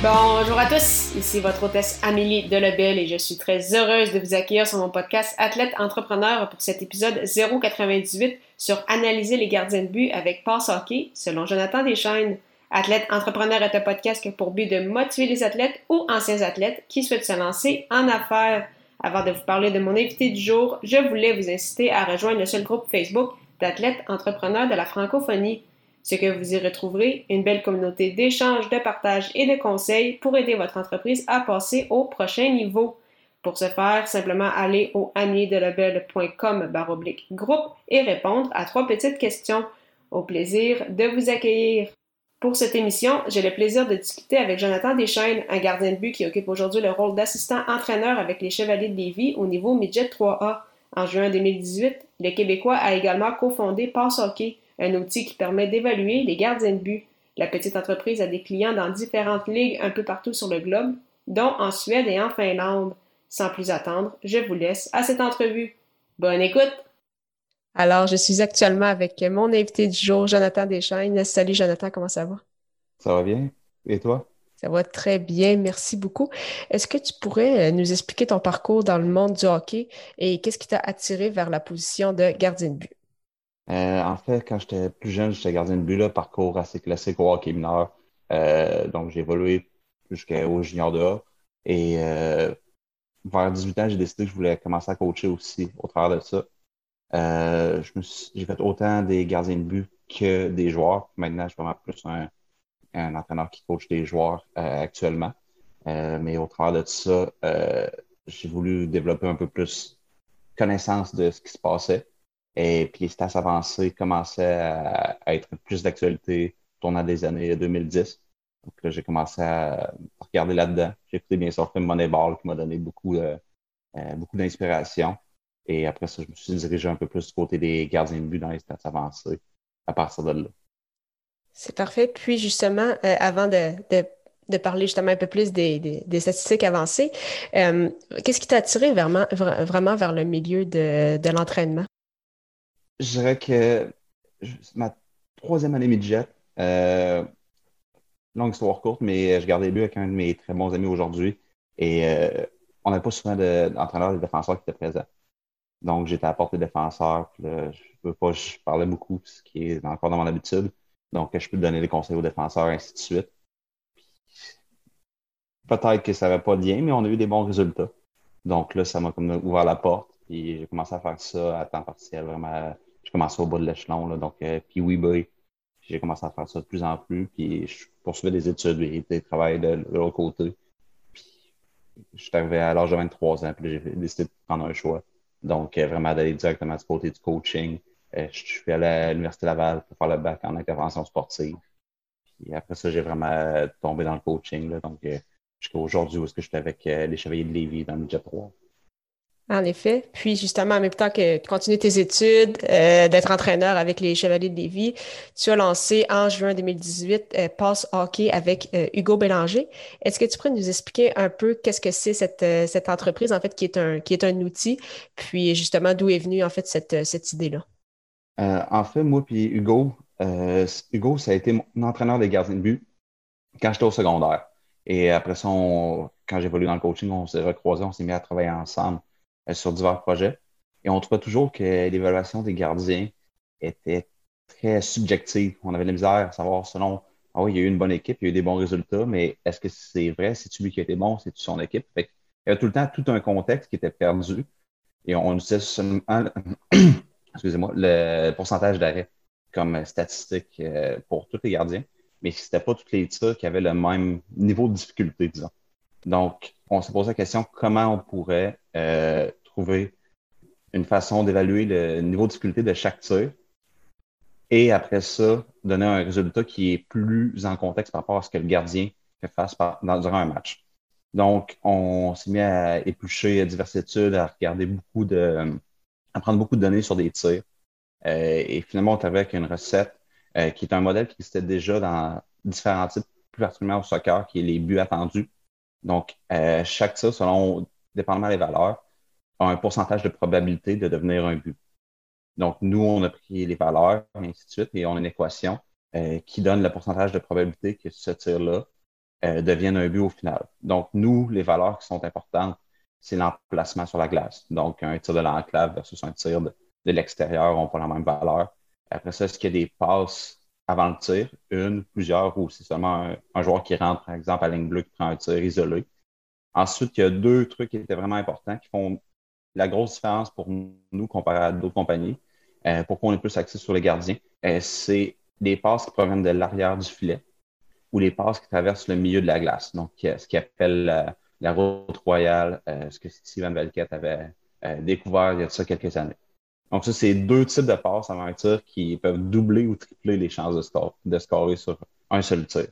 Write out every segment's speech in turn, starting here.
Bonjour à tous, ici votre hôtesse Amélie Delebel et je suis très heureuse de vous accueillir sur mon podcast Athlète Entrepreneur pour cet épisode 098 sur Analyser les gardiens de but avec Pass Hockey selon Jonathan Deschaines. Athlète Entrepreneur est un podcast qui a pour but de motiver les athlètes ou anciens athlètes qui souhaitent se lancer en affaires. Avant de vous parler de mon invité du jour, je voulais vous inciter à rejoindre le seul groupe Facebook d'athlètes entrepreneurs de la francophonie. Ce que vous y retrouverez, une belle communauté d'échanges, de partage et de conseils pour aider votre entreprise à passer au prochain niveau. Pour ce faire, simplement aller au baroblique groupe et répondre à trois petites questions. Au plaisir de vous accueillir. Pour cette émission, j'ai le plaisir de discuter avec Jonathan Deschaines, un gardien de but qui occupe aujourd'hui le rôle d'assistant entraîneur avec les Chevaliers de Lévis au niveau Midget 3A. En juin 2018, le Québécois a également cofondé Pass Hockey, un outil qui permet d'évaluer les gardiens de but. La petite entreprise a des clients dans différentes ligues un peu partout sur le globe, dont en Suède et en Finlande. Sans plus attendre, je vous laisse à cette entrevue. Bonne écoute! Alors, je suis actuellement avec mon invité du jour, Jonathan Deschaines. Salut Jonathan, comment ça va? Ça va bien. Et toi? Ça va très bien, merci beaucoup. Est-ce que tu pourrais euh, nous expliquer ton parcours dans le monde du hockey et qu'est-ce qui t'a attiré vers la position de gardien de but? Euh, en fait, quand j'étais plus jeune, j'étais gardien de but, là, parcours assez classique au hockey mineur. Euh, donc, j'ai évolué jusqu'au junior de A. Et euh, vers 18 ans, j'ai décidé que je voulais commencer à coacher aussi au travers de ça. j'ai fait autant des gardiens de but que des joueurs. Maintenant, je suis vraiment plus un, un entraîneur qui coach des joueurs actuellement. mais au travers de ça, j'ai voulu développer un peu plus connaissance de ce qui se passait. Et puis les stats avancées commençaient à, être plus d'actualité tournant des années 2010. Donc là, j'ai commencé à regarder là-dedans. J'ai écouté bien sûr film Moneyball qui m'a donné beaucoup, euh, beaucoup d'inspiration. Et après ça, je me suis dirigé un peu plus du côté des gardiens de but dans les stats avancées à partir de là. C'est parfait. Puis justement, euh, avant de, parler justement un peu plus des, statistiques avancées, euh, qu'est-ce qui t'a attiré vraiment, vers le milieu de l'entraînement? Je dirais que ma troisième année midget, euh, longue histoire courte, mais je gardais but avec un de mes très bons amis aujourd'hui. Et euh, on n'avait pas souvent d'entraîneurs de, et défenseurs qui étaient présents. Donc, j'étais à la porte des défenseurs. je ne veux pas, je parlais beaucoup, ce qui est encore dans mon habitude. Donc, je peux donner des conseils aux défenseurs, ainsi de suite. Peut-être que ça n'avait pas de lien, mais on a eu des bons résultats. Donc là, ça m'a ouvert la porte. Puis j'ai commencé à faire ça à temps partiel, vraiment j'ai commencé au bas de l'échelon, donc euh, puis oui, boy. J'ai commencé à faire ça de plus en plus, puis je poursuivais des études et des de, l'autre côté. Puis je suis arrivé à l'âge de 23 ans, puis j'ai décidé de prendre un choix. Donc, euh, vraiment d'aller directement du côté du coaching. Euh, je suis allé à l'Université Laval pour faire le bac en intervention sportive. Puis après ça, j'ai vraiment tombé dans le coaching. Là, donc, jusqu'à aujourd'hui, où est-ce que j'étais avec les Chevaliers de Lévis dans le Jet 3. En effet. Puis justement, en même temps que tu continues tes études, euh, d'être entraîneur avec les Chevaliers de Lévis, tu as lancé en juin 2018 euh, Pass Hockey avec euh, Hugo Bélanger. Est-ce que tu pourrais nous expliquer un peu qu'est-ce que c'est cette, cette entreprise, en fait, qui est un, outil, puis justement d'où est venue en fait cette, idée-là? en fait, moi puis Hugo, Hugo, ça a été mon entraîneur des gardiens de but quand j'étais au secondaire. Et après ça, quand j'ai évolué dans le coaching, on s'est recroisés, on s'est mis à travailler ensemble. Euh, sur divers projets. Et on trouvait toujours que l'évaluation des gardiens était très subjective. On avait la misère à savoir selon, ah oui, il y a eu une bonne équipe, il y a eu des bons résultats, mais est-ce que c'est vrai? C'est-tu lui qui a été bon? C'est-tu son équipe? il y avait tout le temps tout un contexte qui était perdu. Et on utilisait seulement, excusez-moi, le pourcentage d'arrêt comme statistique euh, pour tous les gardiens, mais ce n'était pas tous les tirs qui avaient le même niveau de difficulté, disons. Donc, on s'est posé la question comment on pourrait euh, trouver une façon d'évaluer le niveau de difficulté de chaque tir et après ça, donner un résultat qui est plus en contexte par rapport à ce que le gardien fait face durant un match. Donc, on s'est mis à éplucher diverses études, à regarder beaucoup de, à prendre beaucoup de données sur des tirs. Euh, et finalement, on est avec une recette euh, qui est un modèle qui existait déjà dans différents types, plus particulièrement au soccer, qui est les buts attendus. Donc, euh, chaque tir, selon, dépendamment des valeurs, un pourcentage de probabilité de devenir un but. Donc, nous, on a pris les valeurs, et ainsi de suite, et on a une équation qui donne le pourcentage de probabilité que ce tir-là devienne un but au final. Donc, nous, les valeurs qui sont importantes, c'est l'emplacement sur la glace. Donc, un tir de l'enclave versus un tir de, de l'extérieur n'ont pas la même valeur. Après ça, est-ce qu'il y a des passes avant le tir, une, plusieurs, ou c'est seulement un, joueur qui rentre, par exemple, à ligne bleue qui prend un tir isolé. Ensuite, il y a deux trucs qui étaient vraiment importants qui font la grosse différence pour nous comparé à d'autres compagnies, euh, pour qu'on ait plus accès sur les gardiens. Euh, c'est les passes qui proviennent de l'arrière du filet ou les passes qui traversent le milieu de la glace. Donc, ce qu'ils appelle la, route royale, euh, ce que Steven Velket avait découvert il y a de ça quelques années. Donc, ça, c'est deux types de passes avant un tir qui peuvent doubler ou tripler les chances de, score, scorer sur un seul tir.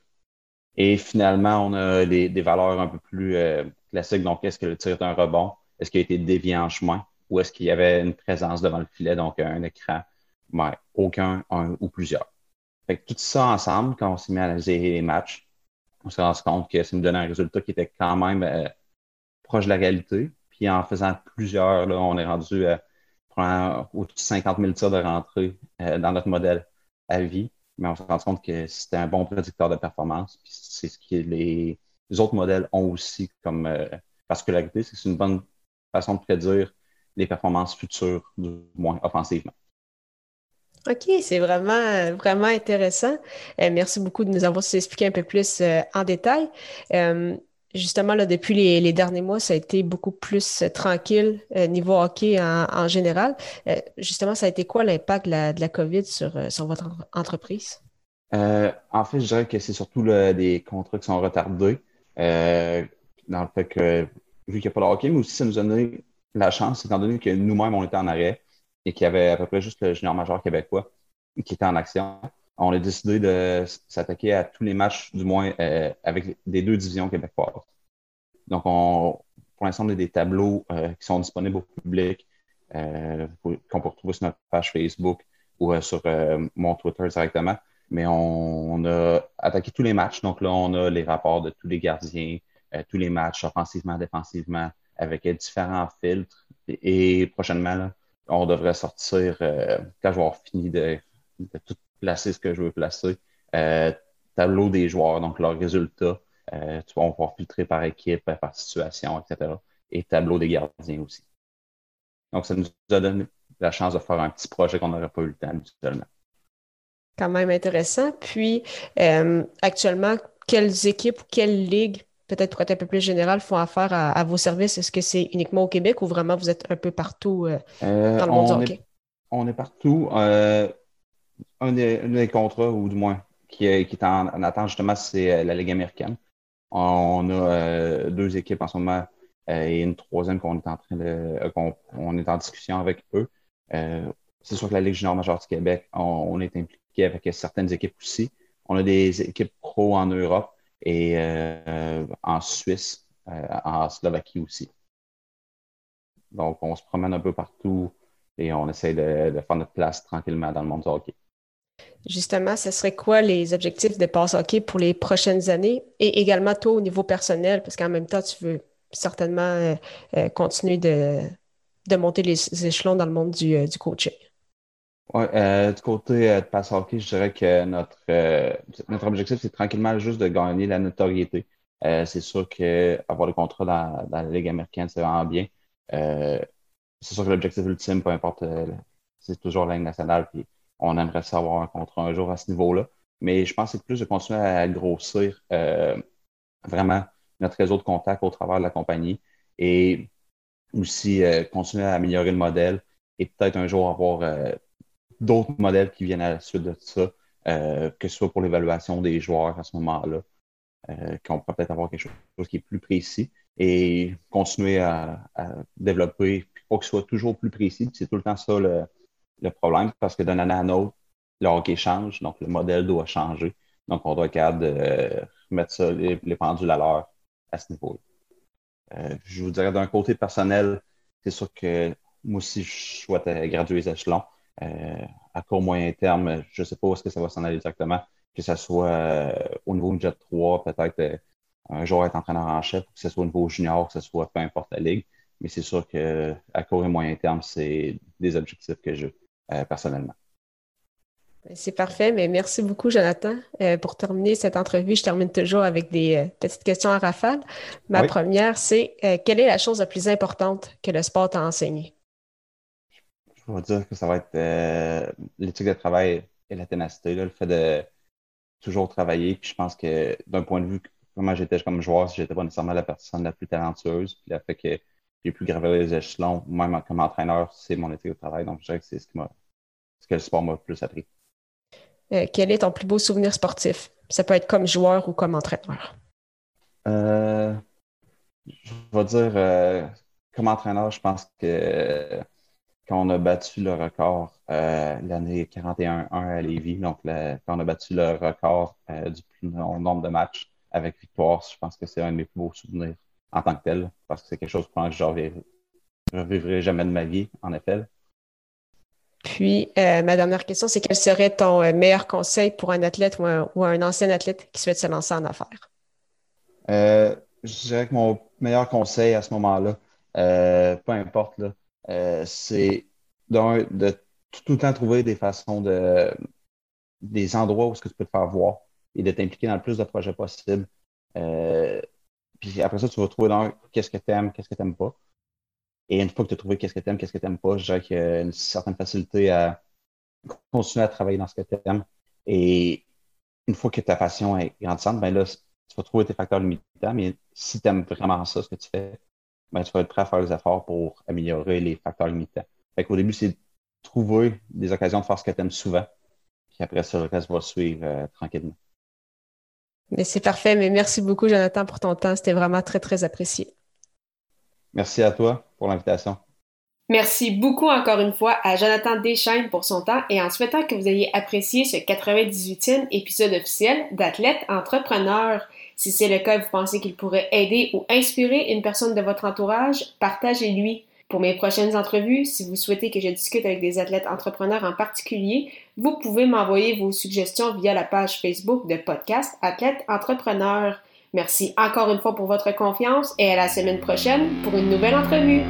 Et finalement, on a des, valeurs un peu plus euh, classiques. Donc, est-ce que le tir est un rebond? Est-ce qu'il a été dévié en chemin? Ou est-ce qu'il y avait une présence devant le filet, donc un écran? Mais aucun, un ou plusieurs. Fait que tout ça ensemble, quand on s'est mis à analyser les matchs, on s'est rendu compte que ça nous donnait un résultat qui était quand même euh, proche de la réalité. Puis en faisant plusieurs, là, on est rendu à prend au-dessus de 50 000 tirs de rentrée euh, dans notre modèle à vie, mais on se rend compte que c'était un bon prédicteur de performance. c'est ce que les, autres modèles ont aussi comme euh, particularité, c'est que c'est une bonne façon de prédire les performances futures, du moins offensivement. OK, c'est vraiment, vraiment intéressant. Euh, merci beaucoup de nous avoir expliqué un peu plus en détail. Justement, là, depuis les, derniers mois, ça a été beaucoup plus euh, tranquille euh, niveau hockey en, général. Euh, justement, ça a été quoi l'impact de la, COVID sur, sur votre entreprise? en fait, je dirais que c'est surtout des contrats qui sont retardés. dans le fait que, vu qu'il n'y a pas de hockey, mais aussi ça nous a donné la chance, étant donné que nous-mêmes, on était en arrêt et qu'il y avait à peu près juste le junior majeur québécois qui était en action on a décidé de s'attaquer à tous les matchs, du moins euh, avec des deux divisions québécoises. Donc, on, pour l'instant, on a des tableaux euh, qui sont disponibles au public, euh, qu'on peut retrouver sur notre page Facebook ou sur mon Twitter directement. Mais on, a attaqué tous les matchs. Donc là, on a les rapports de tous les gardiens, tous les matchs offensivement, défensivement, avec différents filtres. Et, prochainement, on devrait sortir, quand je vais avoir fini de, tout placer ce que je veux placer. Euh, tableau des joueurs, donc leurs résultats. Euh, tu vas pouvoir filtrer par équipe, par situation, etc. Et tableau des gardiens aussi. Donc, ça nous a donné la chance de faire un petit projet qu'on n'aurait pas eu le temps habituellement. Quand même intéressant. Puis, euh, actuellement, quelles équipes ou quelles ligues, peut-être pour être un peu plus général, font affaire à, vos services? Est-ce que c'est uniquement au Québec ou vraiment vous êtes un peu partout dans le monde du hockey? on est partout un des, contrats, ou du moins, qui, est, qui est en, attente, justement, c'est euh, la Ligue américaine. On a euh, deux équipes en ce moment euh, et une troisième qu'on est en train de qu'on est en discussion avec eux. c'est sûr que la Ligue junior majeure du Québec, on, est impliqué avec certaines équipes aussi. On a des équipes pro en Europe et en Suisse, en Slovaquie aussi. Donc, on se promène un peu partout et on essaie de, faire notre place tranquillement dans le monde du hockey. Justement, ce serait quoi les objectifs de passe hockey pour les prochaines années? Et également toi au niveau personnel, parce qu'en même temps, tu veux certainement euh, euh, continuer de, monter les échelons dans le monde du, euh, coaching. Oui, du côté de passe hockey, je dirais que notre, notre objectif, c'est tranquillement juste de gagner la notoriété. c'est sûr qu'avoir le contrat dans, la Ligue américaine, c'est vraiment bien. c'est sûr que l'objectif ultime, peu importe, c'est toujours la Ligue nationale. Puis on aimerait savoir un contrat un jour à ce niveau-là. Mais je pense que c'est plus de continuer à grossir euh, vraiment notre réseau de contacts au travers de la compagnie et aussi euh, continuer à améliorer le modèle et peut-être un jour avoir euh, d'autres modèles qui viennent à la suite de ça, que ce soit pour l'évaluation des joueurs à ce moment-là, qu'on peut peut-être avoir quelque chose qui est plus précis et continuer à, développer pour qu'il soit toujours plus précis. C'est tout le temps ça le, problème parce que d'une année à une autre, le hockey change, donc le modèle doit changer. Donc, on doit être mettre ça, les, pendules à l'heure à ce niveau-là. Euh, je vous dirais d'un côté personnel, c'est sûr que moi aussi, je souhaite graduer les échelons. Euh, à court moyen terme, je ne sais pas où est-ce que ça va s'en aller exactement, que ce soit euh, au niveau Jet 3, peut-être un jour être entraîneur en chef, que ce soit au niveau junior, que ce soit peu importe la ligue. Mais c'est sûr qu'à court et moyen terme, c'est des objectifs que j'ai personnellement. C'est parfait, mais merci beaucoup, Jonathan. Euh, pour terminer cette entrevue, je termine toujours avec des euh, petites questions à rafale. Ma première, c'est euh, quelle est la chose la plus importante que le sport t'a enseigné? Je vais dire que ça va être l'éthique de travail et la ténacité, le fait de toujours travailler. Puis je pense que d'un point de vue comment j'étais comme joueur, si j'étais pas nécessairement la personne la plus talentueuse, puis le fait que j'ai pu graver les échelons, même comme entraîneur, c'est mon éthique de travail. Donc je dirais que c'est ce, qui ce que le sport m'a plus appris. Euh, quel est ton plus beau souvenir sportif? Ça peut être comme joueur ou comme entraîneur. Euh, je vais dire, euh, comme entraîneur, je pense que quand on a battu le record l'année 41-1 à Lévis, donc quand on a battu le record du plus long nombre de matchs avec victoire, je pense que c'est un de mes plus beaux souvenirs en tant que tel, parce que c'est quelque chose que je ne revivrai jamais de ma vie, en effet. Puis, euh, ma dernière question, c'est quel serait ton euh, meilleur conseil pour un athlète ou un, ancien athlète qui souhaite se lancer en affaires? Euh, je dirais que mon meilleur conseil à ce moment-là, peu importe, c'est de tout, le temps trouver des façons de des endroits où ce que tu peux te faire voir et de t'impliquer dans le plus de projets possible. puis après ça, tu vas trouver qu'est-ce que tu aimes, qu'est-ce que tu n'aimes pas. Et une fois que tu as trouvé qu'est-ce que tu aimes, qu'est-ce que tu n'aimes pas, je dirais qu'il y a une certaine facilité à continuer à travailler dans ce que tu aimes. Et une fois que ta passion est grandissante, ben là, tu vas trouver tes facteurs limitants, mais si tu aimes vraiment ça, ce que tu fais, ben, tu vas être prêt à faire les efforts pour améliorer les facteurs limitants. Fait qu'au début, c'est trouver des occasions de faire ce que tu aimes souvent. Puis après ça, le reste va suivre euh, tranquillement. Mais c'est parfait. Mais merci beaucoup, Jonathan, pour ton temps. C'était vraiment très, très apprécié. Merci à toi pour l'invitation. Merci beaucoup encore une fois à Jonathan Deschaines pour son temps et en souhaitant que vous ayez apprécié ce 98e épisode officiel d'Athlète Entrepreneur. Si c'est le cas et vous pensez qu'il pourrait aider ou inspirer une personne de votre entourage, partagez-lui. Pour mes prochaines entrevues, si vous souhaitez que je discute avec des athlètes entrepreneurs en particulier, vous pouvez m'envoyer vos suggestions via la page Facebook de podcast Athlète Entrepreneur. Merci encore une fois pour votre confiance et à la semaine prochaine pour une nouvelle entrevue.